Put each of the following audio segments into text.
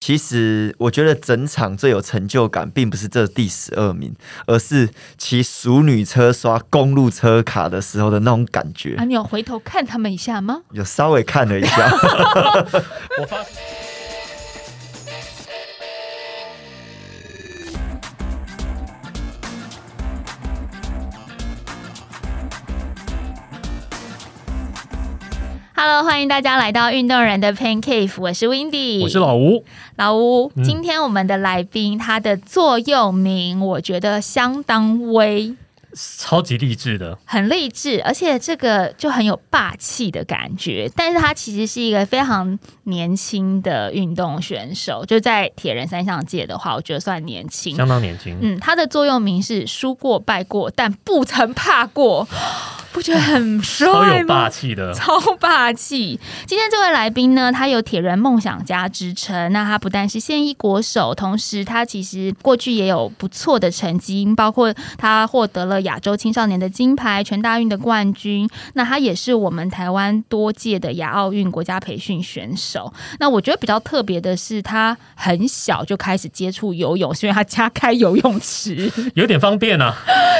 其实我觉得整场最有成就感，并不是这第十二名，而是骑熟女车刷公路车卡的时候的那种感觉啊，。你有回头看他们一下吗？有稍微看了一下，我发 Hello，欢迎大家来到运动人的 Pain Cave，我是 Windy，我是老吴，老吴。嗯今天我们的来宾，他的座右铭我觉得相当威，超级励志的，很励志，而且这个就很有霸气的感觉。但是他其实是一个非常年轻的运动选手，就在铁人三项界的话，我觉得算年轻。相当年轻。嗯，他的座右铭是“输过败过，但不曾怕过”，不觉得很帅超吗？有霸气的，超霸气！今天这位来宾呢，他有铁人梦想家之称。那他不但是现役国手，同时他其实过去也有不错的成绩，包括他获得了亚洲青少年的金牌、全大运的冠军。那他也是我们台湾多届的亚奥运国家培训选手。那我觉得比较特别的是，他很小就开始接触游泳，是因为他家开游泳池。有点方便啊。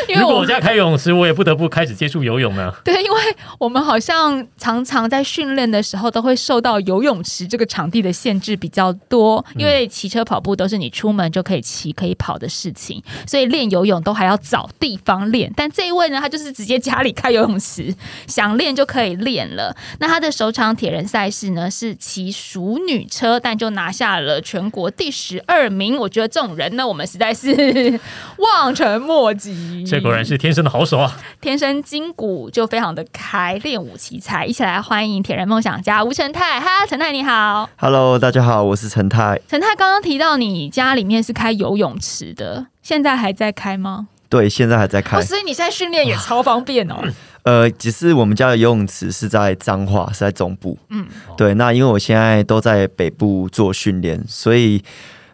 因为我如果我家开游泳池，我也不得不开始接触游泳了。对，因为我们好像常常在训练的时候都会受到游泳池这个场地的限制比较多，因为骑车、跑步都是你出门就可以骑、可以跑的事情，所以练游泳都还要找地方练。但这一位呢，他就是直接家里开游泳池，想练就可以练了。那他的首场铁人赛事呢是骑熟女车，但就拿下了全国第十二名。我觉得这种人呢，我们实在是 望尘莫及。这果然是天生的好手啊！天生筋骨就非常的开，练舞奇才。一起来欢迎铁人梦想家吴成泰。哈，成泰你好。Hello，大家好，我是陈泰。成泰刚刚提到你家里面是开游泳池的，现在还在开吗？对，现在还在开哦，。所以你现在训练也超方便哦。呃，只是我们家的游泳池是在彰化，是在中部。嗯，对，那因为我现在都在北部做训练，所以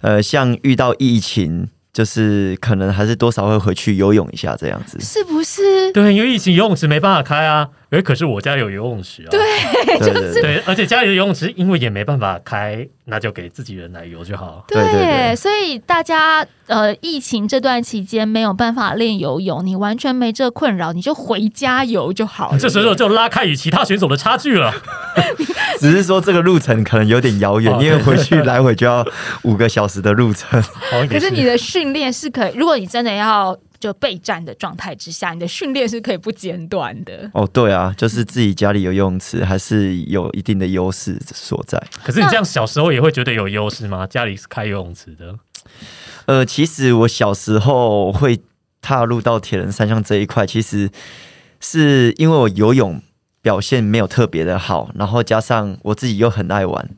呃，像遇到疫情，就是可能还是多少会回去游泳一下这样子。是不是？对，因为疫情游泳池没办法开啊，而可是我家有游泳池啊。对就是对，而且家里的游泳池因为也没办法开，那就给自己人来游就好。对对对所以大家呃，疫情这段期间没有办法练游泳，你完全没这困扰，你就回家游就好了。这时候就拉开与其他选手的差距了。只是说这个路程可能有点遥远，哦因为回去来回就要五个小时的路程。好，可是你的训练是可以，如果你真的要就备战的状态之下，你的训练是可以不间断的。哦，对啊，就是自己家里有游泳池，还是有一定的优势所在。可是你这样小时候也会觉得有优势吗？家里是开游泳池的，呃，其实我小时候会踏入到铁人三项这一块，其实是因为我游泳表现没有特别的好，然后加上我自己又很爱玩。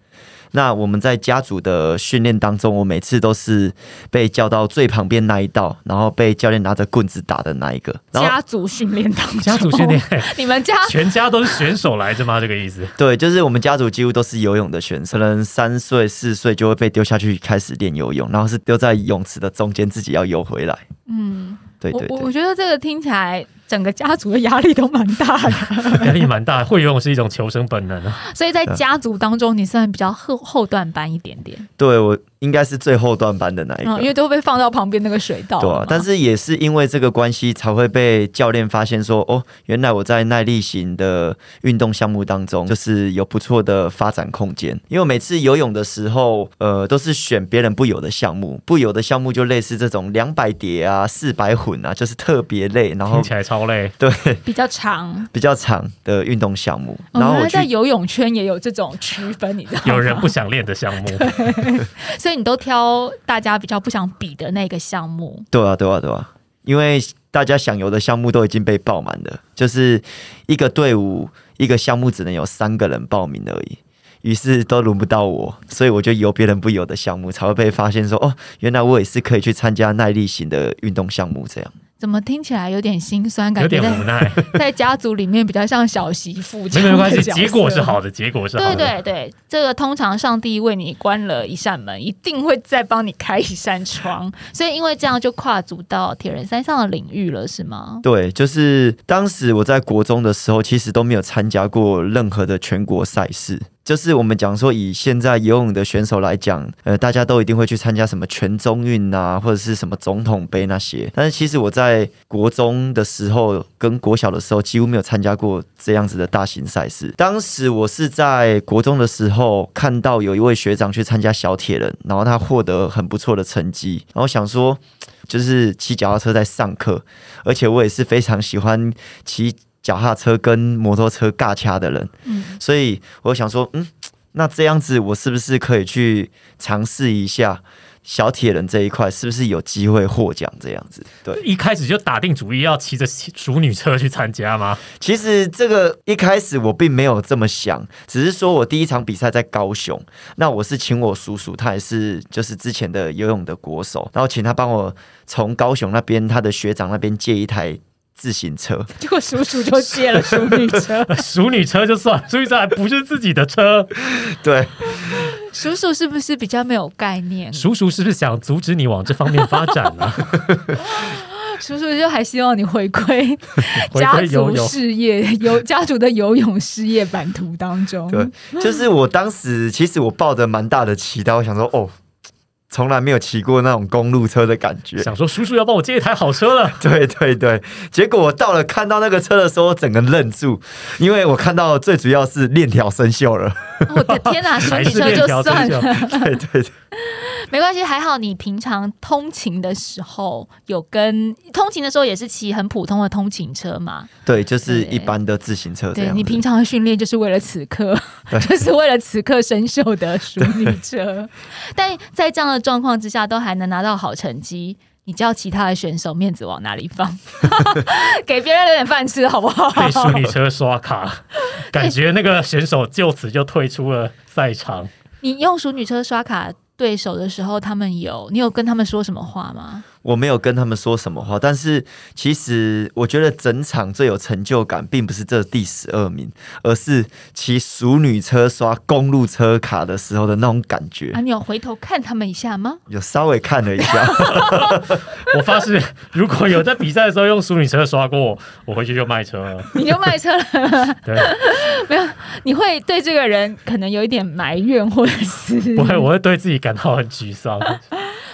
那我们在家族的训练当中，我每次都是被叫到最旁边那一道，然后被教练拿着棍子打的那一个。然后家族训练当中，家族训练，你们家全家都是选手来着吗？这个意思？对，就是我们家族几乎都是游泳的选手，可能三岁四岁就会被丢下去开始练游泳，然后是丢在泳池的中间，自己要游回来。嗯，对对对我我我。觉得这个听起来整个家族的压力都蛮大的，压力蛮大，会游泳是一种求生本能啊。所以在家族当中，你算比较后后段班一点点，对我应该是最后段班的那一个，嗯，因为都会被放到旁边那个水道嘛，对啊，但是也是因为这个关系，才会被教练发现说，哦，原来我在耐力型的运动项目当中，就是有不错的发展空间。因为每次游泳的时候，呃，都是选别人不游的项目，不游的项目就类似这种两百蝶啊、四百混啊，就是特别累，然后听起来超累。对比较长。比较长的运动项目。然后我在游泳圈也有这种区分，你知道吗？有人不想练的项目，所以你都挑大家比较不想比的那个项目。对啊，对啊，对啊，因为大家想游的项目都已经被爆满了，就是一个队伍一个项目只能有三个人报名而已。于是都轮不到我，所以我就游别人不游的项目，才会被发现说哦，原来我也是可以去参加耐力型的运动项目。这样怎么听起来有点心酸？感觉在点无奈。在家族里面比较像小媳妇这没有关系。结果是好的，结果是好对的。对对，这个通常上帝为你关了一扇门，一定会再帮你开一扇窗。所以因为这样就跨足到铁人三项的领域了，是吗？对，就是当时我在国中的时候，其实都没有参加过任何的全国赛事。就是我们讲说，以现在游泳的选手来讲，呃，大家都一定会去参加什么全中运啊，或者是什么总统杯那些。但是其实我在国中的时候跟国小的时候，几乎没有参加过这样子的大型赛事。当时我是在国中的时候看到有一位学长去参加小铁人，然后他获得很不错的成绩，然后想说，就是骑脚踏车在上课，而且我也是非常喜欢骑。脚踏车跟摩托车尬掐的人，嗯，所以我想说，嗯，那这样子我是不是可以去尝试一下小铁人这一块，是不是有机会获奖这样子？对，一开始就打定主意要骑着熟女车去参加吗？其实这个一开始我并没有这么想，只是说我第一场比赛在高雄，那我是请我叔叔，他也是就是之前的游泳的国手，然后请他帮我从高雄那边他的学长那边借一台。自行车，结果叔叔就借了淑女车，淑女车就算，淑女车还不是自己的车。对，叔叔是不是比较没有概念？叔叔是不是想阻止你往这方面发展呢？叔叔就还希望你回归家族事业，游家族的游泳事业版图当中。对，就是我当时其实我抱着蛮大的期待，我想说哦。从来没有骑过那种公路车的感觉，想说叔叔要帮我借一台好车了。对对对，结果我到了看到那个车的时候，整个愣住，因为我看到最主要是链条生锈了。我的天哪，啊，修理车就算了。对 对对。没关系，还好你平常通勤的时候有跟通勤的时候也是骑很普通的通勤车嘛？对，就是一般的自行车。对你平常的训练就是为了此刻，就是为了此刻生锈的淑女车。但在这样的状况之下，都还能拿到好成绩，你叫其他的选手面子往哪里放？给别人留点饭吃好不好？被淑女车刷卡，感觉那个选手就此就退出了赛场。你用淑女车刷卡。对手的时候，他们有你有跟他们说什么话吗？我没有跟他们说什么话，但是其实我觉得整场最有成就感，并不是这第十二名，而是骑熟女车刷公路车卡的时候的那种感觉。啊，你有回头看他们一下吗？有稍微看了一下。我发誓，如果有在比赛的时候用熟女车刷过，我回去就卖车了。你就卖车了？对，没有，你会对这个人可能有一点埋怨，或者是不会，我会对自己感到很沮丧。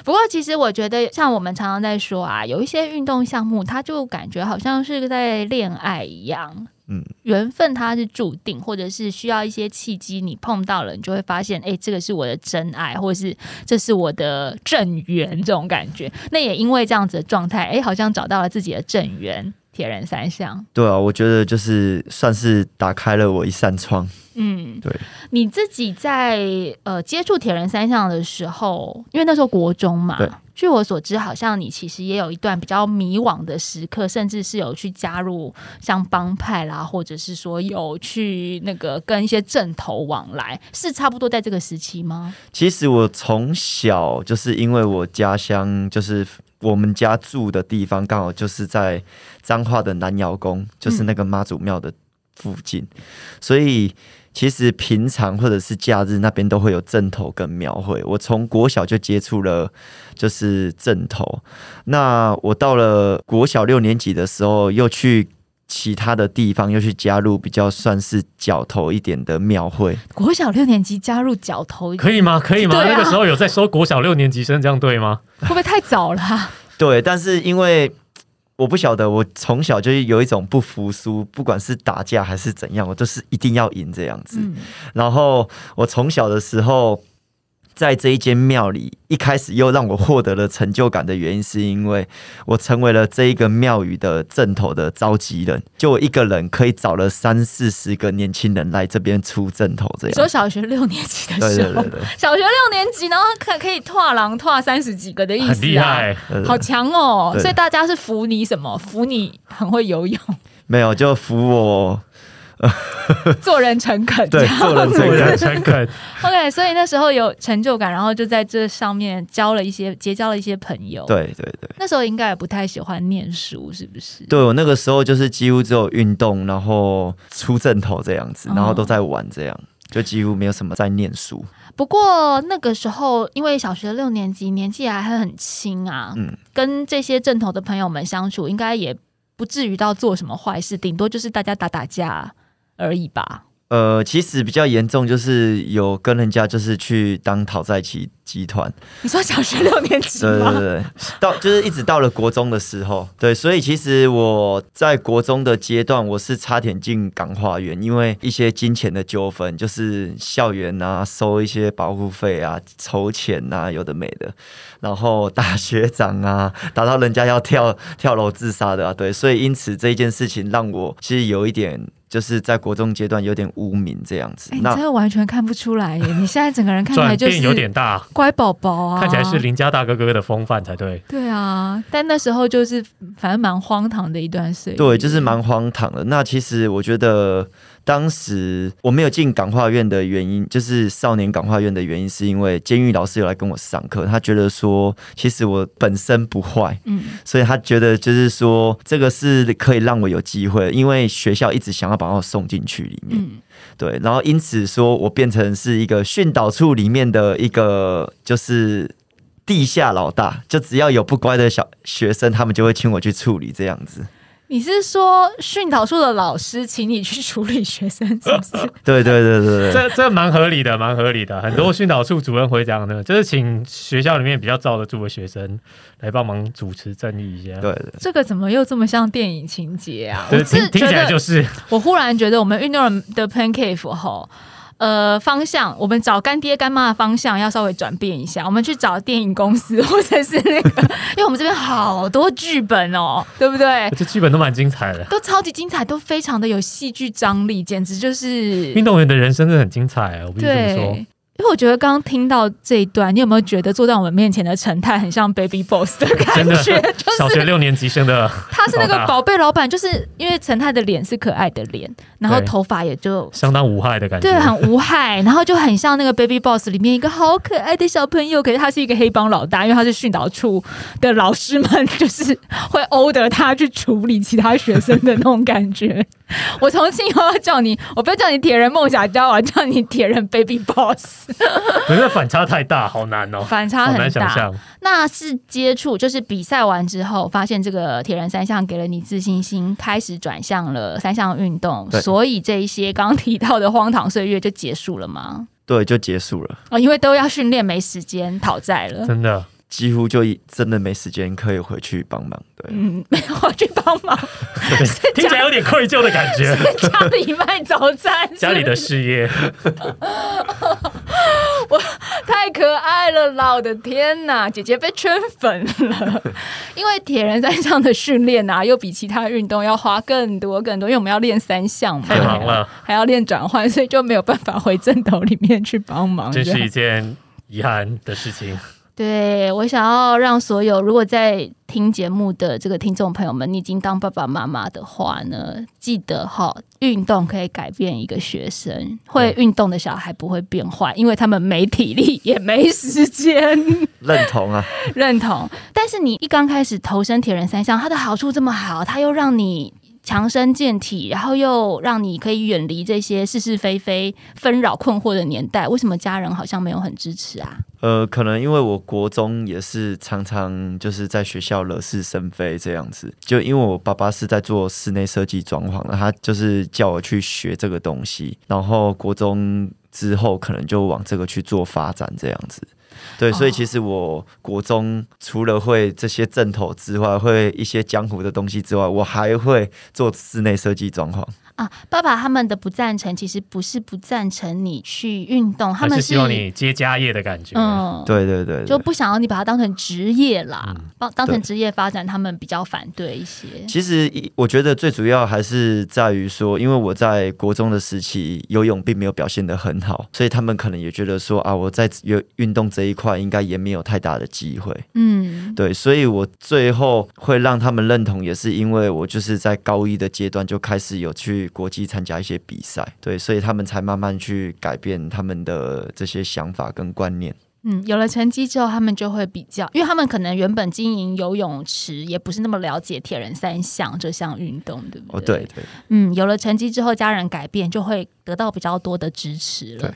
不过，其实我觉得，像我们常常在说啊，有一些运动项目，它就感觉好像是在恋爱一样。嗯，缘分它是注定，或者是需要一些契机，你碰到了，你就会发现，哎，这个是我的真爱，或者是这是我的正缘，这种感觉。那也因为这样子的状态，哎，好像找到了自己的正缘。铁人三项，对啊，我觉得就是算是打开了我一扇窗。嗯，对。你自己在呃接触铁人三项的时候，因为那时候国中嘛，据我所知，好像你其实也有一段比较迷惘的时刻，甚至是有去加入像帮派啦，或者是说有去那个跟一些正头往来，是差不多在这个时期吗？其实我从小就是因为我家乡就是。我们家住的地方刚好就是在彰化的南窑宫，就是那个妈祖庙的附近，所以其实平常或者是假日那边都会有正头跟庙会。我从国小就接触了，就是正头。那我到了国小六年级的时候，又去。其他的地方又去加入比较算是角头一点的庙会。国小六年级加入角头可以吗？可以吗？那个时候有在说国小六年级生这样对吗？会不会太早了？对，但是因为我不晓得，我从小就有一种不服输，不管是打架还是怎样，我都是一定要赢这样子。然后我从小的时候。在这一间庙里，一开始又让我获得了成就感的原因，是因为我成为了这一个庙宇的正头的召集人。就我一个人可以找了三四十个年轻人来这边出正头，这样。说小学六年级的时候，小学六年级，然后可可以跨狼跨三十几个的意思，很厉害，好强哦！所以大家是服你什么？服你很会游泳？没有，就服我。做人诚恳，对，做人诚恳。OK，所以那时候有成就感，然后就在这上面交了一些，结交了一些朋友。对对对，那时候应该也不太喜欢念书，是不是？对我那个时候就是几乎只有运动，然后出正头这样子，然后都在玩这样，就几乎没有什么在念书。不过那个时候，因为小学六年级，年纪还很轻啊，嗯，跟这些正头的朋友们相处，应该也不至于到做什么坏事，顶多就是大家打打架。而已吧。呃，其实比较严重，就是有跟人家就是去当讨债集集团，你说小学六年级对对吗？对，到就是一直到了国中的时候，对，所以其实我在国中的阶段，我是差点进港化院，因为一些金钱的纠纷，就是校园啊收一些保护费啊、筹钱啊，有的没的，然后打学长啊，打到人家要跳跳楼自杀的啊，对，所以因此这一件事情让我其实有一点。就是在国中阶段有点污名这样子，哎，你真的完全看不出来耶！你现在整个人看起来就是有是点大，乖宝宝啊，看起来是邻家大哥哥的风范才对。对啊，但那时候就是反正蛮荒唐的一段岁月。对，就是蛮荒唐的。那其实我觉得，当时我没有进港化院的原因，就是少年港化院的原因，是因为监狱老师有来跟我上课，他觉得说，其实我本身不坏，嗯，所以他觉得就是说，这个是可以让我有机会，因为学校一直想要把我送进去里面，嗯对，然后因此说我变成是一个训导处里面的一个就是。地下老大，就只要有不乖的小学生，他们就会请我去处理这样子。你是说训导处的老师请你去处理学生，是不是？对对对对对，这这蛮合理的，蛮合理的。很多训导处主任会这样的，就是请学校里面比较罩得住的学生来帮忙主持正义一下。对对，这个怎么又这么像电影情节啊？对，我是听听，起来就是我忽然觉得我们运动人的 pancake 吼。呃，方向我们找干爹干妈的方向要稍微转变一下，我们去找电影公司或者是那个，因为我们这边好多剧本哦，对不对？这剧本都蛮精彩的。都超级精彩，都非常的有戏剧张力，简直就是运动员的人生真的很精彩啊！我必须这么说对。。因为我觉得刚刚听到这一段，你有没有觉得坐在我们面前的陈太很像 Baby Boss 的感觉？就是小学六年级生的他是那个宝贝老板，就是因为陈太的脸是可爱的脸，然后对头发也就相当无害的感觉，对，很无害，然后就很像那个 Baby Boss 里面一个好可爱的小朋友，可是他是一个黑帮老大，因为他是训导处的老师们，就是会 order 他去处理其他学生的那种感觉。我从今以后要叫你，我不要叫你铁人梦想家，我要叫你铁人 Baby Boss，可是反差太大，好难哦，反差好很大。想象。那是接触，就是比赛完之后，发现这个铁人三项给了你自信心，开始转向了三项运动，所以这一些刚刚提到的荒唐岁月就结束了吗？对，就结束了，哦，因为都要训练，没时间讨债了。真的，几乎就真的没时间可以回去帮忙。对，嗯，没有我去帮忙，对听起来有点愧疚的感觉。家里卖早餐，家里的事业，太可爱了啦！我的天哪，姐姐被圈粉了。因为铁人三项的训练啊，又比其他运动要花更多更多，因为我们要练三项嘛，太忙了，还要练转换，所以就没有办法回正头里面去帮忙。这是一件遗憾的事情。对我想要让所有如果在听节目的这个听众朋友们，你已经当爸爸妈妈的话呢，记得哈，运动可以改变一个学生，会运动的小孩不会变坏，因为他们没体力也没时间。认同啊，认同，但是你一刚开始投身铁人三项，它的好处这么好，它又让你。强身健体，然后又让你可以远离这些是是非非、纷扰困惑的年代。为什么家人好像没有很支持啊？呃，可能因为我国中也是常常就是在学校惹是生非这样子，就因为我爸爸是在做室内设计装潢的，他就是叫我去学这个东西，然后国中之后可能就往这个去做发展这样子。对，所以其实我国中除了会这些正头之外，会一些江湖的东西之外，我还会做室内设计装潢。啊，爸爸他们的不赞成，其实不是不赞成你去运动，他们还是希望你接家业的感觉。嗯，对对对对就不想要你把它当成职业啦，嗯当当成职业发展，他们比较反对一些。其实我觉得最主要还是在于说，因为我在国中的时期游泳并没有表现得很好，所以他们可能也觉得说啊，我在有运动这一块应该也没有太大的机会。嗯，对，所以我最后会让他们认同，也是因为我就是在高一的阶段就开始有去国际参加一些比赛，对，所以他们才慢慢去改变他们的这些想法跟观念。嗯，有了成绩之后，他们就会比较，因为他们可能原本经营游泳池，也不是那么了解铁人三项这项运动，对不哦，对？对对，嗯，有了成绩之后，家人改变就会得到比较多的支持了。对。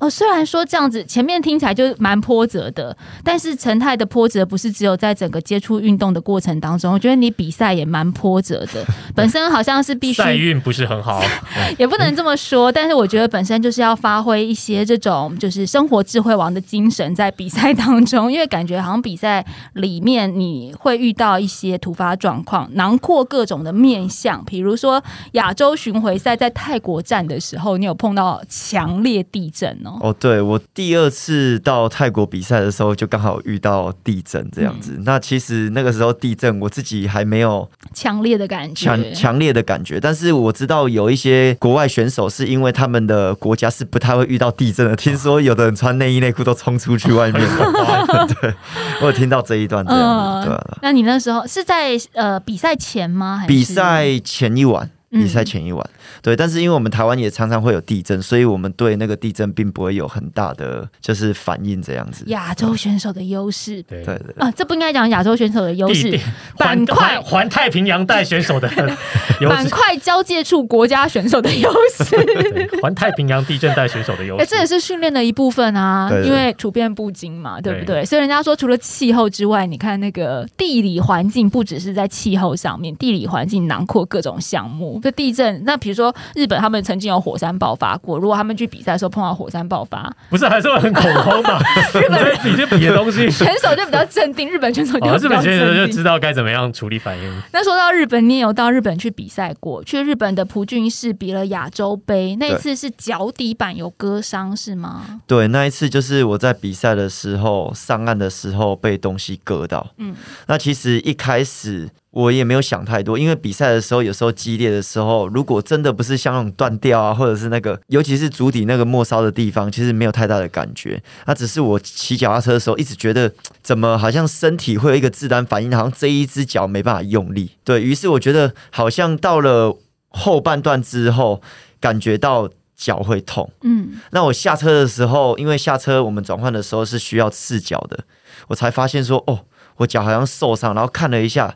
哦，虽然说这样子前面听起来就蛮波折的，但是陈太的波折不是只有在整个接触运动的过程当中，我觉得你比赛也蛮波折的，本身好像是必须赛运不是很好，也不能这么说，但是我觉得本身就是要发挥一些这种就是生活智慧王的精神在比赛当中，因为感觉好像比赛里面你会遇到一些突发状况，囊括各种的面相，比如说亚洲巡回赛在泰国站的时候，你有碰到强烈地震哦。哦，对我第二次到泰国比赛的时候，就刚好遇到地震这样子。那其实那个时候地震，我自己还没有强烈的感觉，强强烈的感觉，但是我知道有一些国外选手是因为他们的国家是不太会遇到地震的，听说有的人穿内衣内裤都冲出去外面。对，我有听到这一段这样子，对啊、那你那时候是在呃比赛前吗？还是比赛前一晚，嗯比赛前一晚，对，但是因为我们台湾也常常会有地震，所以我们对那个地震并不会有很大的就是反应这样子。亚洲选手的优势对对对啊，这不应该讲亚洲选手的优势板块环环太平洋带选手的，板块交界处国家选手的优势。环太平洋地震带选手的优 哎、势。这也是训练的一部分啊，因为处变不惊嘛，对不对对？所以人家说，除了气候之外，你看那个地理环境，不只是在气候上面，地理环境囊括各种项目。就地震，那比如说日本，他们曾经有火山爆发过，如果他们去比赛的时候碰到火山爆发，不是还是会很恐慌嘛？你这你这比的东西，选手就比较镇定，日本选手就日本选手就。知道该怎么样处理反应。那说到日本，你也有到日本去比赛过，去日本的蒲郡市比了亚洲杯，那一次是脚底板有割伤是吗？对，那一次就是我在比赛的时候上岸的时候被东西割到。嗯，那其实一开始我也没有想太多，因为比赛的时候有时候激烈的时候，如果真的不是像那种断掉啊，或者是那个，尤其是足底那个末梢的地方，其实没有太大的感觉。那只是我骑脚踏车的时候，一直觉得怎么好像身体会有一个自然反应，好像这一只脚没办法用力。对于是，我觉得好像到了后半段之后，感觉到脚会痛。嗯，那我下车的时候，因为下车我们转换的时候是需要赤脚的，我才发现说，哦，我脚好像受伤，然后看了一下，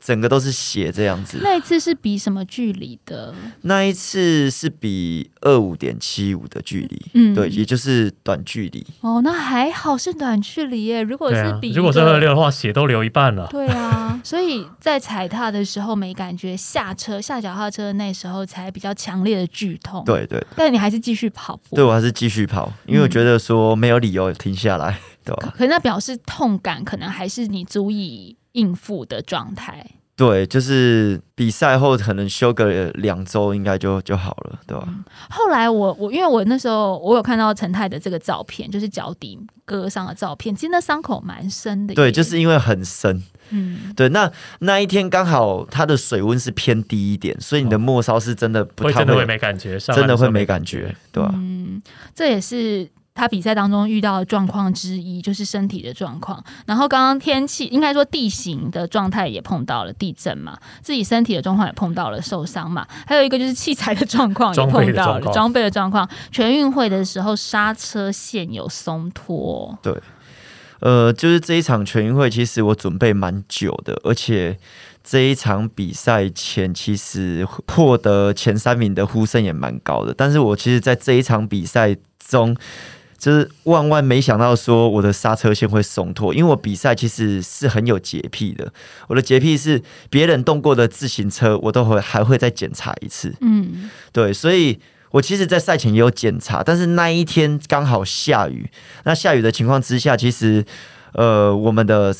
整个都是血这样子。那一次是比什么距离的？那一次是比二五点七五的距离，嗯对，也就是短距离。哦，那还好是短距离耶。如果是比、，如果是二，六的话，血都流一半了。对啊，所以在踩踏的时候没感觉，下车下脚踏车那时候才比较强烈的剧痛。，对对，但你还是继续跑步。对我还是继续跑，因为我觉得说没有理由停下来，对吧？可那表示痛感可能还是你足以应付的状态。对，就是比赛后可能休个两周，应该就就好了，对吧？后来我我因为我那时候我有看到陈泰的这个照片，就是脚底割伤的照片，其实那伤口蛮深的耶。对，就是因为很深，嗯，对，那那一天刚好它的水温是偏低一点，所以你的末梢是真的不太会真的会没感觉，上真的会没感觉，对吧、嗯，这也是他比赛当中遇到的状况之一，就是身体的状况。然后刚刚天气，应该说地形的状态也碰到了地震嘛，自己身体的状况也碰到了受伤嘛，还有一个就是器材的状况也碰到了装备的状况。全运会的时候刹车线有松脱，对呃，就是这一场全运会，其实我准备蛮久的，而且这一场比赛前，其实获得前三名的呼声也蛮高的。但是我其实，在这一场比赛中，就是万万没想到说我的刹车线会松脱，因为我比赛其实是很有洁癖的。我的洁癖是别人动过的自行车，我都会还会再检查一次。嗯，对，所以我其实，在赛前也有检查，但是那一天刚好下雨。那下雨的情况之下，其实呃，我们的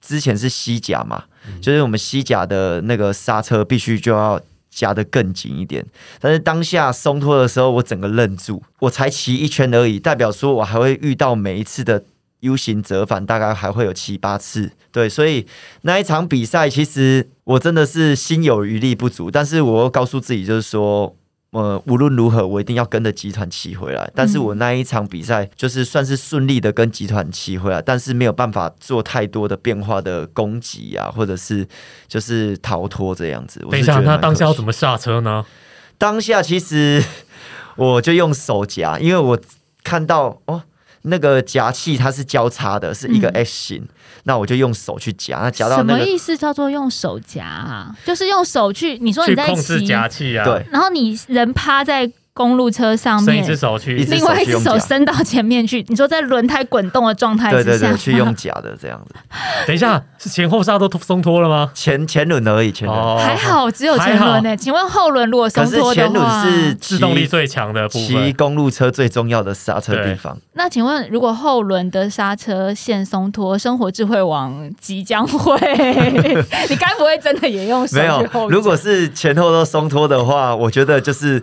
之前是西甲嘛，就是我们西甲的那个刹车必须就要夹得更紧一点。但是当下松脱的时候，我整个愣住，我才骑一圈而已，代表说我还会遇到每一次的。U 型折返大概还会有七八次，对，所以那一场比赛其实我真的是心有余力不足，但是我又告诉自己就是说，呃，无论如何我一定要跟着集团骑回来。但是我那一场比赛就是算是顺利的跟集团骑回来，但是没有办法做太多的变化的攻击啊，或者是就是逃脱这样子。我等一下，是觉得蛮那当下要怎么下车呢？当下其实我就用手夹，因为我看到哦，那个夹器它是交叉的，是一个嗯。X 型，那我就用手去夹，那夹到什那个么意思叫做用手夹啊？就是用手去，你说你在去控制，夹器啊，对，然后你人趴在公路车上面伸一只，手去另外一只手伸到前面去。你说在轮胎滚动的状态之下，对对对，去用假的这样子，等一下，是前后刹都松脱了吗？前前轮而已，前轮。哦还好只有前轮呢、请问后轮如果松可是脱的前轮，是制动力最强的部骑。公路车最重要的刹车地方。那请问如果后轮的刹车线松脱，生活智慧网即将会，你该不会真的也用手没有，如果是前后都松脱的话，我觉得就是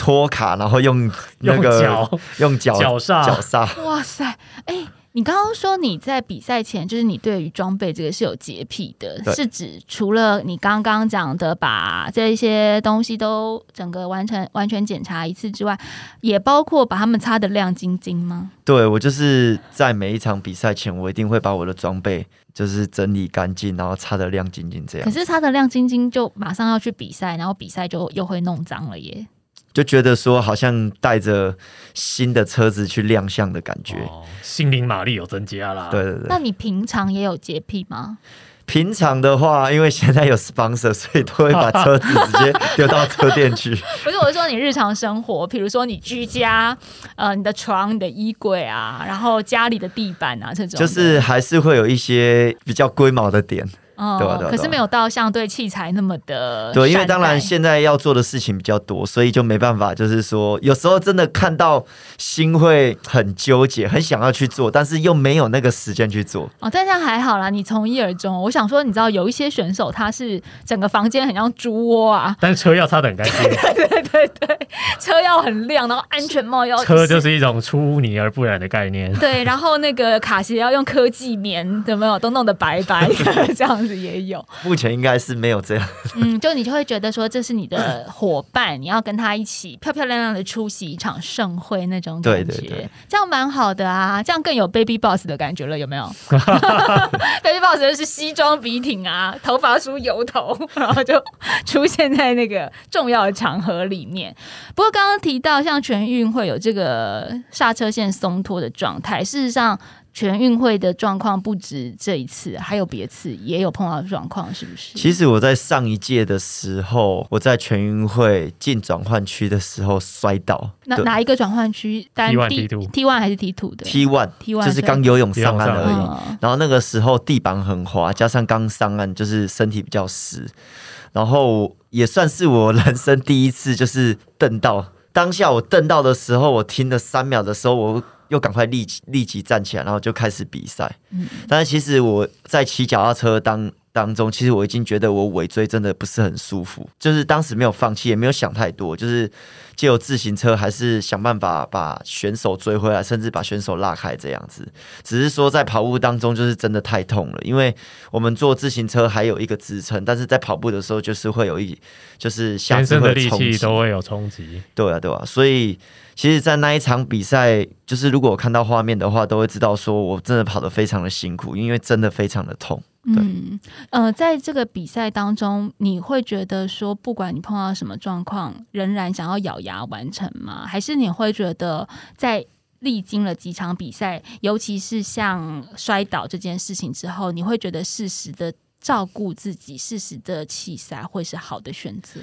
拖卡，然后用那用个脚用脚脚刹脚刹。哇塞，哎、你刚刚说你在比赛前，就是你对于装备这个是有洁癖的，是指除了你刚刚讲的把这些东西都整个完成完全检查一次之外，也包括把它们擦的亮晶晶吗？对我就是在每一场比赛前，我一定会把我的装备就是整理干净，然后擦的亮晶晶，这样可是擦的亮晶晶就马上要去比赛，然后比赛就又会弄脏了耶。就觉得说好像带着新的车子去亮相的感觉。哦，心灵马力有增加啦。对对对，那你平常也有洁癖吗？平常的话，因为现在有 sponsor，所以都会把车子直接 丢到车店去。不是，我是说你日常生活，比如说你居家，呃，你的床、你的衣柜啊，然后家里的地板啊，这种就是还是会有一些比较龟毛的点。哦，对啊对啊对啊可是没有到像对器材那么的对，因为当然现在要做的事情比较多，所以就没办法，就是说有时候真的看到心会很纠结，很想要去做，但是又没有那个时间去做。哦，但这样还好啦，你从一而终。我想说，你知道有一些选手他是整个房间很像猪窝啊，但是车要擦的很干净，对对对车要很亮，然后安全帽要 车就是一种出泥而不染的概念。对，然后那个卡鞋要用科技棉，有没有都弄得白白的，这样子也有。目前应该是没有这样。嗯，就你就会觉得说这是你的伙伴，你要跟他一起漂漂亮亮的出席一场盛会那种感觉，对对对这样蛮好的啊，这样更有 baby boss 的感觉了，有没有？baby boss 就是西装笔挺啊，头发梳油头，然后就出现在那个重要的场合里面。不过刚刚提到像全运会有这个刹车线松脱的状态，事实上。全运会的状况不止这一次，还有别次也有碰到状况，是不是？其实我在上一届的时候，我在全运会进转换区的时候摔倒，对哪哪一个转换区？单 T1 D T2 T one 还是 T two 的 T one T one 就是刚游泳上岸而已。嗯然后那个时候地板很滑，加上刚上岸，就是身体比较湿，然后也算是我人生第一次就是蹬到。当下我蹬到的时候，我停了三秒的时候，我又赶快立即立即站起来，然后就开始比赛。嗯但是其实我在骑脚踏车当当中，其实我已经觉得我尾椎真的不是很舒服，就是当时没有放弃，也没有想太多，就是借由自行车还是想办法把选手追回来，甚至把选手拉开这样子。只是说在跑步当中就是真的太痛了，因为我们坐自行车还有一个支撑，但是在跑步的时候就是会有一就是下身的力气都会有冲击。对啊对啊，所以其实，在那一场比赛，就是如果我看到画面的话，都会知道说我真的跑得非常的辛苦，因为真的非常的痛。嗯呃，在这个比赛当中，你会觉得说，不管你碰到什么状况，仍然想要咬牙完成吗？还是你会觉得在历经了几场比赛，尤其是像摔倒这件事情之后，你会觉得适时的照顾自己，适时的弃赛会是好的选择？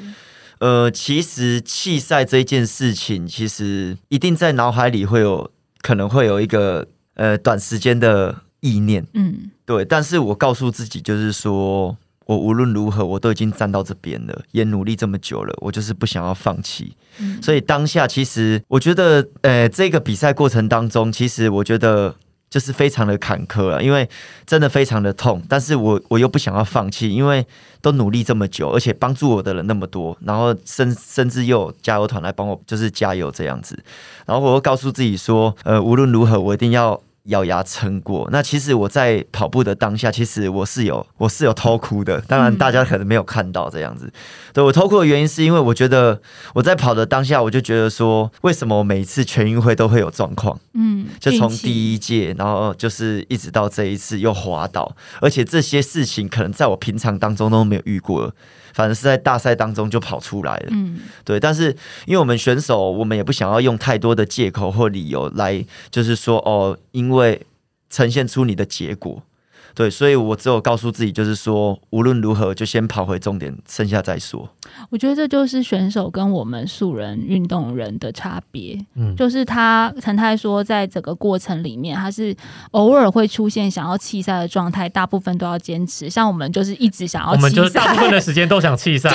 呃，其实弃赛这件事情，其实一定在脑海里会有可能会有一个呃短时间的意念，嗯对。但是我告诉自己，就是说我无论如何，我都已经站到这边了，也努力这么久了，我就是不想要放弃。嗯所以当下其实我觉得，呃，这个比赛过程当中，其实我觉得就是非常的坎坷了，因为真的非常的痛，但是我我又不想要放弃，因为都努力这么久，而且帮助我的人那么多，然后甚甚至又有加油团来帮我，就是加油这样子，然后我又告诉自己说，呃，无论如何，我一定要。咬牙撑过。那其实我在跑步的当下，其实我是有我是有偷哭的，当然大家可能没有看到这样子。对我偷哭的原因是因为我觉得我在跑的当下，我就觉得说，为什么我每一次全运会都会有状况？嗯，就从第一届，然后就是一直到这一次又滑倒，而且这些事情可能在我平常当中都没有遇过，反正是在大赛当中就跑出来了。嗯对，但是因为我们选手，我们也不想要用太多的借口或理由来，就是说哦，因为呈现出你的结果。对，所以我只有告诉自己，就是说，无论如何就先跑回终点，剩下再说。我觉得这就是选手跟我们素人运动人的差别。嗯，就是他陈太说，在整个过程里面，他是偶尔会出现想要弃赛的状态，大部分都要坚持。像我们就是一直想要我们就是，大部分的时间都想弃赛，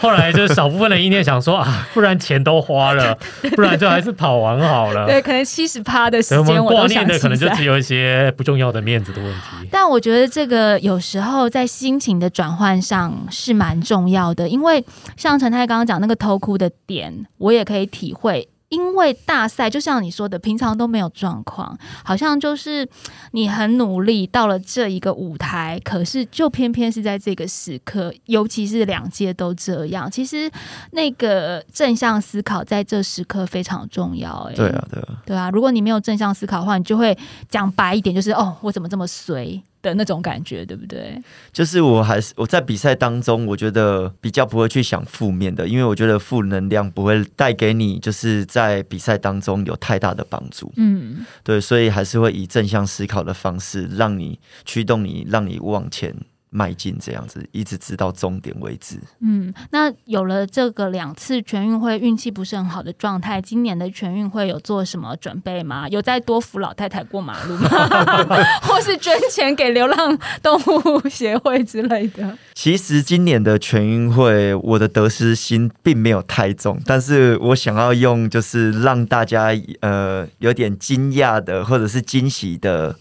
后来就是少部分的意念想说啊，不然钱都花了，不然就还是跑完好了。对，可能七十趴的时对，我们间我挂念的。可能就只有一些不重要的面子的问题。但我觉得这个有时候在心情的转换上是蛮重要的，因为像陈太刚刚讲那个偷哭的点，我也可以体会。因为大赛就像你说的，平常都没有状况，好像就是你很努力到了这一个舞台，可是就偏偏是在这个时刻，尤其是两届都这样。其实那个正向思考在这时刻非常重要、欸。对啊，对啊。对啊，如果你没有正向思考的话，你就会讲白一点，就是哦，我怎么这么衰的那种感觉，对不对？就是我还是我在比赛当中，我觉得比较不会去想负面的，因为我觉得负能量不会带给你，就是在比赛当中有太大的帮助。嗯，对，所以还是会以正向思考的方式，让你驱动你，让你往前迈进，这样子，一直直到终点为止。嗯，那有了这个两次全运会运气不是很好的状态，今年的全运会有做什么准备吗？有在多扶老太太过马路吗？或是捐钱给流浪动物协会之类的？其实今年的全运会，我的得失心并没有太重，但是我想要用就是让大家呃有点惊讶的或者是惊喜的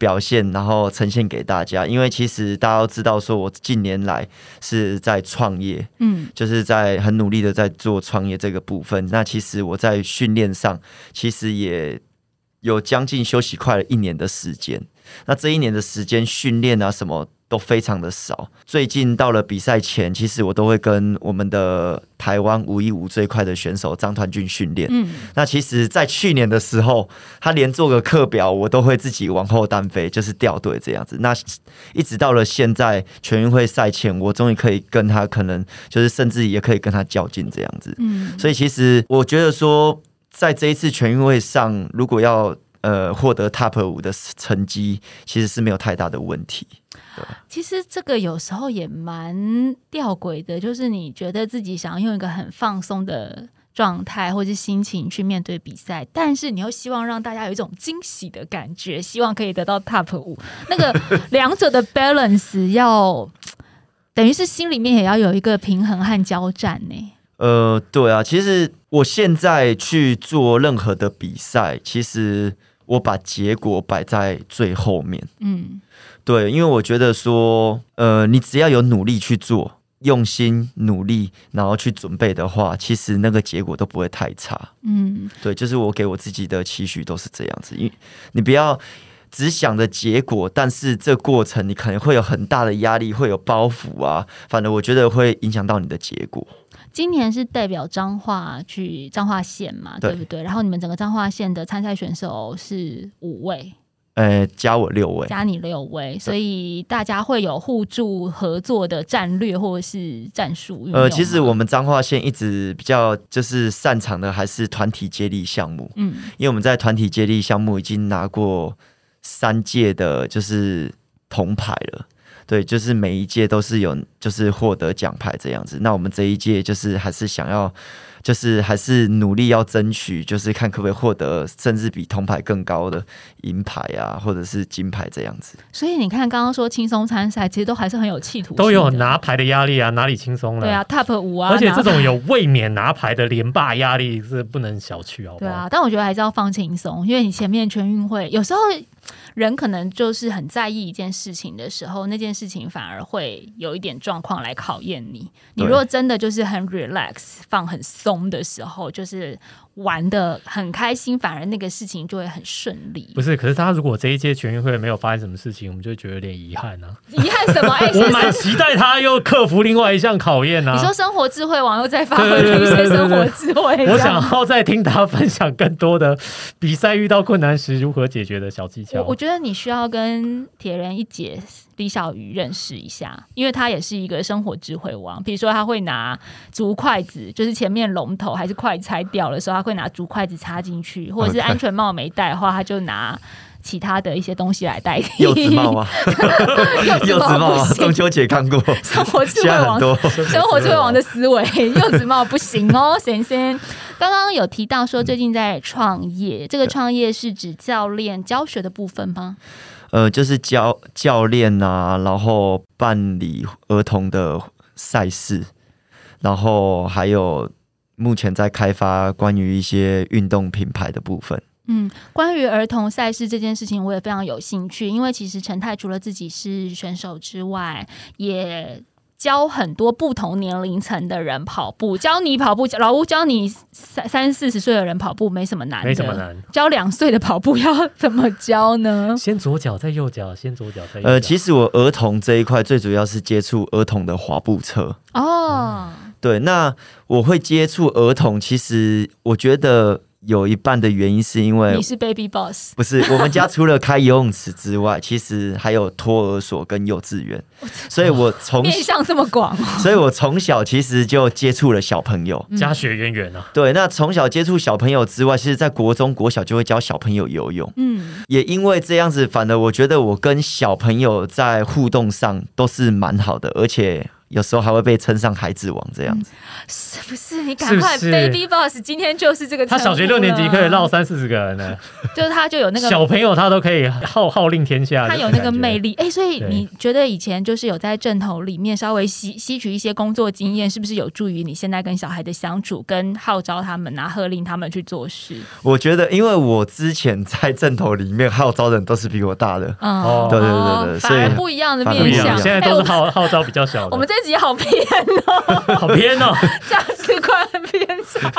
表现，然后呈现给大家。因为其实大家都知道，说我近年来是在创业，嗯就是在很努力的在做创业这个部分。那其实我在训练上，其实也有将近休息快了一年的时间。那这一年的时间训练啊什么都非常的少。最近到了比赛前，其实我都会跟我们的台湾五一五最快的选手张团俊训练。嗯那其实，在去年的时候，他连做个课表，我都会自己往后单飞，就是掉队这样子。那一直到了现在全运会赛前，我终于可以跟他，可能就是甚至也可以跟他较劲这样子。嗯，所以其实我觉得说，在这一次全运会上，如果要呃获得 Top 五的成绩，其实是没有太大的问题。其实这个有时候也蛮吊诡的，就是你觉得自己想要用一个很放松的状态或是心情去面对比赛，但是你又希望让大家有一种惊喜的感觉，希望可以得到 top 五，那个 两者的 balance 要等于是心里面也要有一个平衡和交战呢。呃，对啊，其实我现在去做任何的比赛，其实我把结果摆在最后面。嗯对，因为我觉得说，呃，你只要有努力去做，用心努力，然后去准备的话，其实那个结果都不会太差。嗯对，就是我给我自己的期许都是这样子，因为你不要只想着结果，但是这过程你可能会有很大的压力，会有包袱啊，反正我觉得会影响到你的结果。今年是代表彰化去彰化县嘛，对对不对？然后你们整个彰化县的参赛选手是五位，呃，加我六位，加你六位，所以大家会有互助合作的战略或者是战术。呃，其实我们彰化县一直比较就是擅长的还是团体接力项目，嗯因为我们在团体接力项目已经拿过三届的，就是铜牌了。对，就是每一届都是有，就是获得奖牌这样子。那我们这一届就是还是想要，就是还是努力要争取，就是看可不可以获得甚至比铜牌更高的银牌啊，或者是金牌这样子。所以你看，刚刚说轻松参赛，其实都还是很有企图，都有拿牌的压力啊，哪里轻松了？对啊，Top 五啊，而且这种有卫冕拿牌的连霸压力是不能小觑，好不好？对啊，但我觉得还是要放轻松，因为你前面全运会有时候人可能就是很在意一件事情的时候，那件事情反而会有一点状况来考验你。你对如果真的就是很 relax 放很松的时候，就是玩的很开心，反而那个事情就会很顺利不。是，可是他如果这一届全运会没有发生什么事情，我们就觉得有点遗憾啊。遗憾什么？哎、我蛮期待他又克服另外一项考验啊。你说生活智慧网又在发挥一些生活智慧，我想要再听他分享更多的比赛遇到困难时如何解决的小技巧。我我觉得你需要跟铁人一姐李小鱼认识一下，因为他也是一个生活智慧王。比如说，他会拿竹筷子，就是前面龙头还是筷子拆掉的时候，他会拿竹筷子插进去，或者是安全帽没戴的话，他就拿。其他的一些东西来代替柚子帽吗？柚子帽啊，中秋节看过，生活智慧王。生活智慧王的思维，柚子帽不行哦，先生。刚刚有提到说最近在创业，这个创业是指教练教学的部分吗？呃，就是教教练啊，然后办理儿童的赛事，然后还有目前在开发关于一些运动品牌的部分。嗯，关于儿童赛事这件事情，我也非常有兴趣，因为其实陈太除了自己是选手之外，也。教很多不同年龄层的人跑步，教你跑步，老吴教你三三四十岁的人跑步没什么难，没什么难。教两岁的跑步要怎么教呢？先左脚再右脚，先左脚再右脚。呃，其实我儿童这一块最主要是接触儿童的滑步车。哦，对，那我会接触儿童，其实我觉得有一半的原因是因为你是 baby boss，不是我们家除了开游泳池之外，其实还有托儿所跟幼稚园，所以我从面向这么广哦。所以我从小其实就接触了小朋友。家学渊源啊。对，那从小接触小朋友之外，其实在国中、国小就会教小朋友游泳。嗯，也因为这样子，反而我觉得我跟小朋友在互动上都是蛮好的，而且有时候还会被称上孩子王这样子。是不是？你赶快是不是 baby boss，今天就是这个。他小学六年级可以绕，三四十个人呢，就是他就有那个 小朋友他都可以号号令天下。他有那个魅力。力，哎、所以你觉得以前就是有在正头里面稍微吸吸取一些工作经验，是不是有助于你现在跟小孩的相处，跟号召他们啊，喝令他们去做事？我觉得，因为我之前在正头里面号召的人都是比我大的，嗯，哦对对对对反而所以不一样的面相。不一样现在都是哎号号召比较小的。我我们这集好偏哦，好偏哦，价值观很偏差。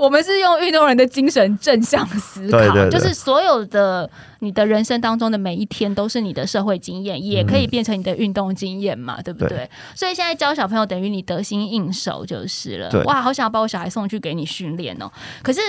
我们是用运动人的精神正向思考，对对对就是所有的你的人生当中的每一天都是你的社会经验，也可以变成你的运动经验嘛，对不对？对所以现在教小朋友等于你得心应手就是了。哇，好想要把我小孩送去给你训练哦。可是，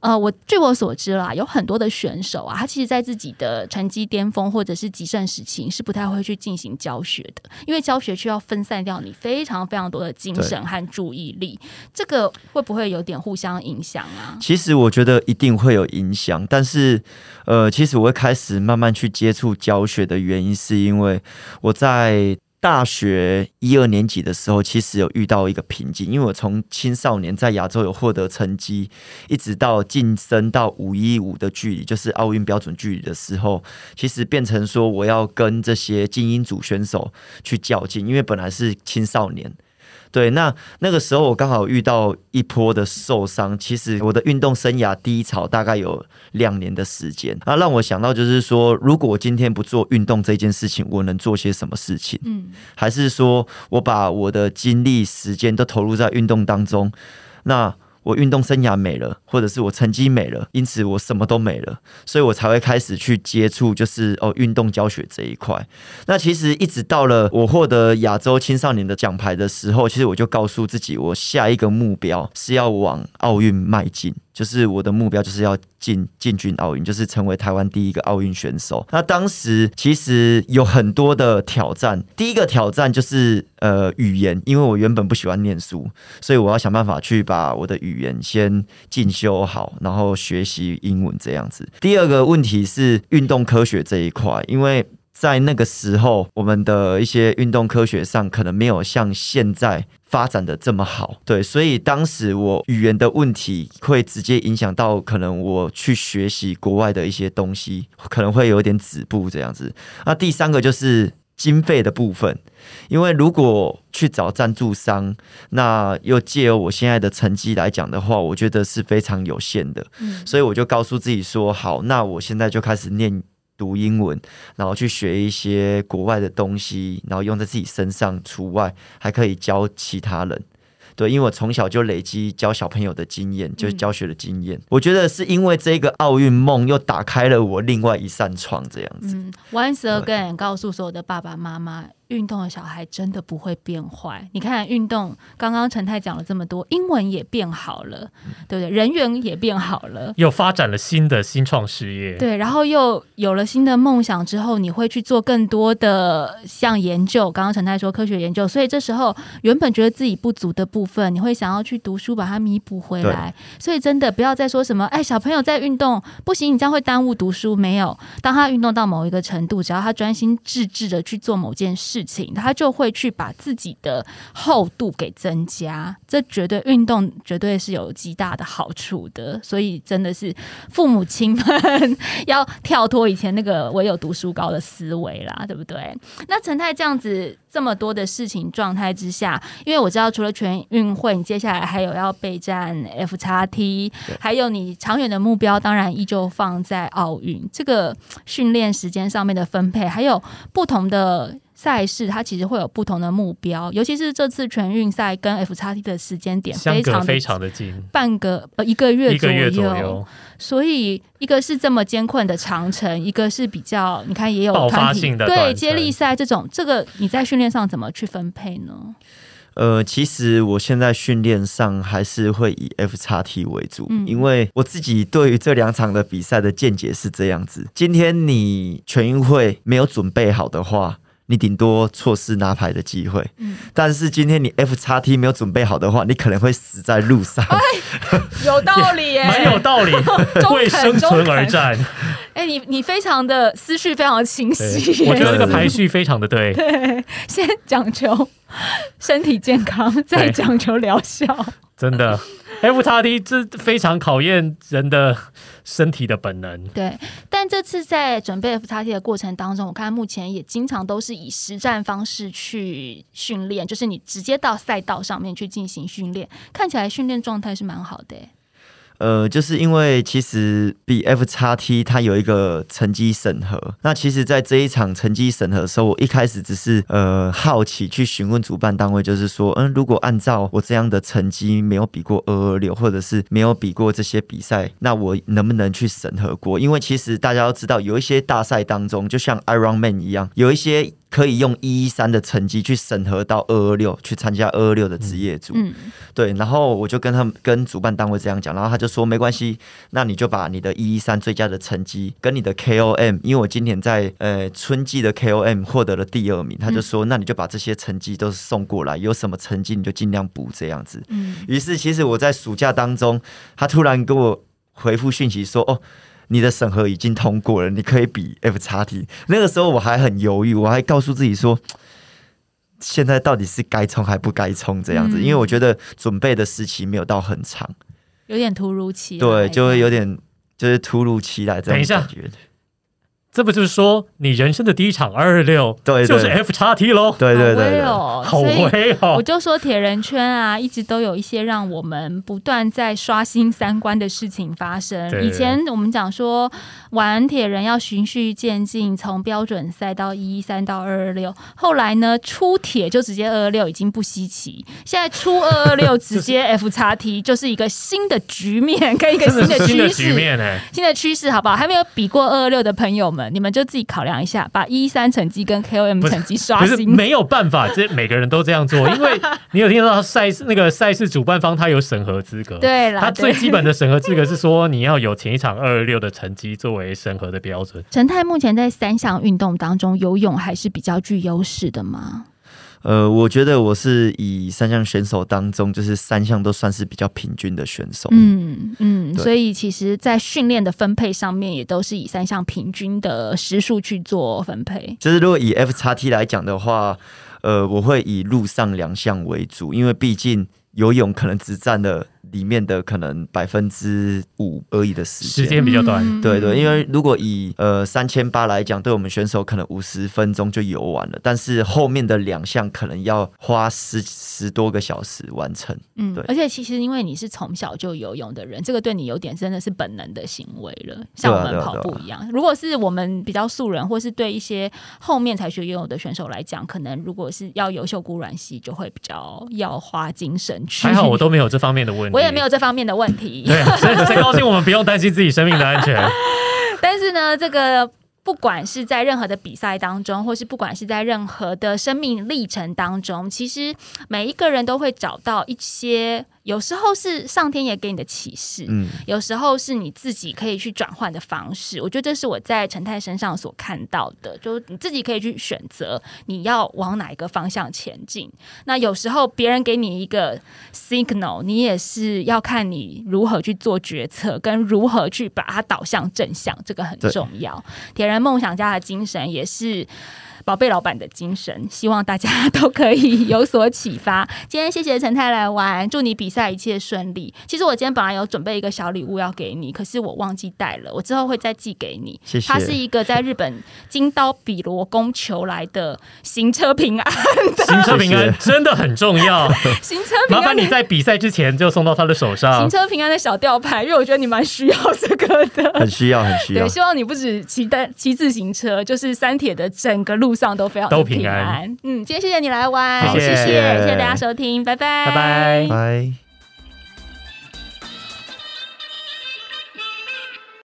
呃，我据我所知啦，有很多的选手啊，他其实在自己的成绩巅峰或者是极盛时期是不太会去进行教学的，因为教学需要分散掉你非常非常多的精神和注意力，这个会不会有点互相影影响啊？其实我觉得一定会有影响，但是，呃，其实我会开始慢慢去接触教学的原因，是因为我在大学一二年级的时候，其实有遇到一个瓶颈，因为我从青少年在亚洲有获得成绩，一直到晋升到五一五的距离，就是奥运标准距离的时候，其实变成说我要跟这些精英组选手去较劲，因为本来是青少年。对，那那个时候我刚好遇到一波的受伤，其实我的运动生涯低潮大概有两年的时间，啊，让我想到就是说，如果我今天不做运动这件事情，我能做些什么事情？嗯，还是说我把我的精力、时间都投入在运动当中，那我运动生涯没了，或者是我成绩没了，因此我什么都没了，所以我才会开始去接触，就是哦运动教学这一块。那其实一直到了我获得亚洲青少年的奖牌的时候，其实我就告诉自己，我下一个目标是要往奥运迈进。就是我的目标就是要进进军奥运，就是成为台湾第一个奥运选手。那当时其实有很多的挑战，第一个挑战就是呃语言，因为我原本不喜欢念书，所以我要想办法去把我的语言先进修好，然后学习英文这样子。第二个问题是运动科学这一块，因为在那个时候，我们的一些运动科学上可能没有像现在发展的这么好，对，所以当时我语言的问题会直接影响到可能我去学习国外的一些东西，可能会有点止步这样子。那第三个就是。经费的部分，因为如果去找赞助商，那又借由我现在的成绩来讲的话，我觉得是非常有限的。嗯所以我就告诉自己说，好，那我现在就开始念读英文，然后去学一些国外的东西，然后用在自己身上除外，还可以教其他人。对，因为我从小就累积教小朋友的经验，就是教学的经验。我觉得是因为这个奥运梦又打开了我另外一扇窗，这样子。嗯，once again 告诉所有的爸爸妈妈，运动的小孩真的不会变坏。你看，运动刚刚陈太讲了这么多，英文也变好了，对不对？人缘也变好了。又发展了新的新创事业。对，然后又有了新的梦想之后，你会去做更多的像研究。刚刚陈太说科学研究，所以这时候原本觉得自己不足的部分，你会想要去读书把它弥补回来。所以真的不要再说什么，哎，小朋友在运动不行，你这样会耽误读书。没有，当他运动到某一个程度，只要他专心致志的去做某件事情，他就会去把自己的厚度给增加。这绝对运动绝对是有极大的好处的。所以真的是父母亲们 要跳脱以前那个唯有读书高的思维啦，对不对？那陈太这样子这么多的事情状态之下，因为我知道除了全运会，你接下来还有要备战 F 叉 T，还有你长远的目标，当然依旧放在奥运这个训练时间上面的分配，还有不同的。赛事它其实会有不同的目标，尤其是这次全运赛跟 F 叉 T 的时间点非常非常的近，半个呃一个月一个月左右，所以一个是这么艰困的长城，一个是比较你看也有爆发性的对接力赛这种，这个你在训练上怎么去分配呢？呃，其实我现在训练上还是会以 F 叉 T 为主，嗯。因为我自己对于这两场的比赛的见解是这样子：今天你全运会没有准备好的话。你顶多错失拿牌的机会，嗯但是今天你 F 叉 T 没有准备好的话，你可能会死在路上。有道理耶 蛮有道理，为生存而战。哎、你你非常的思绪非常的清晰我觉得这个排序非常的对。对，先讲求身体健康，再对讲求疗效。真的 F 叉 T 这非常考验人的身体的本能。对，但这次在准备 F 叉 T 的过程当中，我看目前也经常都是以实战方式去训练，就是你直接到赛道上面去进行训练，看起来训练状态是蛮好的耶。呃，就是因为其实比 F 叉 T 它有一个成绩审核，那其实，在这一场成绩审核的时候，我一开始只是呃好奇去询问主办单位，就是说，嗯，如果按照我这样的成绩没有比过二二六，或者是没有比过这些比赛，那我能不能去审核过？因为其实大家都知道，有一些大赛当中，就像 Iron Man 一样，有一些。可以用一一三的成绩去审核到二二六，去参加二二六的职业组。嗯，对，然后我就跟他们跟主办单位这样讲，然后他就说没关系，那你就把你的一一三最佳的成绩跟你的 KOM，因为我今年在呃春季的 KOM 获得了第二名，他就说、那你就把这些成绩都送过来，有什么成绩你就尽量补这样子。嗯，于是其实我在暑假当中，他突然给我回复讯息说，哦。你的审核已经通过了，你可以比 F 叉 T。那个时候我还很犹豫，我还告诉自己说，现在到底是该冲还不该冲这样子，嗯因为我觉得准备的时期没有到很长，有点突如其来，对，就会有点就是突如其来这等一下种感觉。这不就是说你人生的第一场二二六，对对就是 F 叉 T 喽？对对对好所以威哦我！就说铁人圈啊，一直都有一些让我们不断在刷新三观的事情发生。以前我们讲说玩铁人要循序渐进，从标准赛到一一三到二二六，后来呢出铁就直接二二六已经不稀奇，现在出二二六 直接 F 叉 T 就是一个新的局面，跟一个新的趋势新的趋势。局面哎，新的趋势好不好？还没有比过二二六的朋友们，你们就自己考量一下，把一三成绩跟 KOM 成绩刷不是新。没有办法，这每个人都这样做，因为 你有听到赛事那个赛事主办方他有审核资格，对啦，他最基本的审核资格是说你要有前一场二二六的成绩作为审核的标准。陈泰目前在三项运动当中，游泳还是比较具优势的吗？呃，我觉得我是以三项选手当中，就是三项都算是比较平均的选手。嗯嗯，所以其实，在训练的分配上面，也都是以三项平均的时数去做分配。就是如果以 F 叉 T 来讲的话，呃，我会以陆上两项为主，因为毕竟游泳可能只占了里面的可能百分之五而已的时时间。比较短。嗯对对，因为如果以呃三千八来讲，对我们选手可能五十分钟就游完了，但是后面的两项可能要花十十多个小时完成。嗯对嗯而且其实因为你是从小就游泳的人，这个对你有点真的是本能的行为了，像我们跑步一样。如果是我们比较素人，或是对一些后面才学游泳的选手来讲，可能如果是要游秀姑软溪，就会比较要花精神去。还好我都没有这方面的问题，我也没有这方面的问题。对，所以真高兴，我们不用担心自己生命的安全。但是呢，这个不管是在任何的比赛当中，或是不管是在任何的生命历程当中，其实每一个人都会找到一些，有时候是上天也给你的启示。嗯，有时候是你自己可以去转换的方式，我觉得这是我在陈太身上所看到的，就是你自己可以去选择你要往哪一个方向前进。那有时候别人给你一个 signal，你也是要看你如何去做决策，跟如何去把它导向正向，这个很重要。铁人梦想家的精神也是。宝贝老板的精神，希望大家都可以有所启发。今天谢谢陈太来玩，祝你比赛一切顺利。其实我今天本来有准备一个小礼物要给你，可是我忘记带了，我之后会再寄给你。谢谢它是一个在日本金刀比罗宫求来的行车平安，行车平安真的很重要，行车平安麻烦你在比赛之前就送到他的手上行。车平安的小吊牌，因为我觉得你蛮需要这个的。很需要，很需要对，。希望你不止骑单骑自行车，就是三铁的整个路上都非常的都平安。嗯，今天谢谢你来玩，谢谢。谢谢谢谢大家收听，拜拜，拜拜。拜。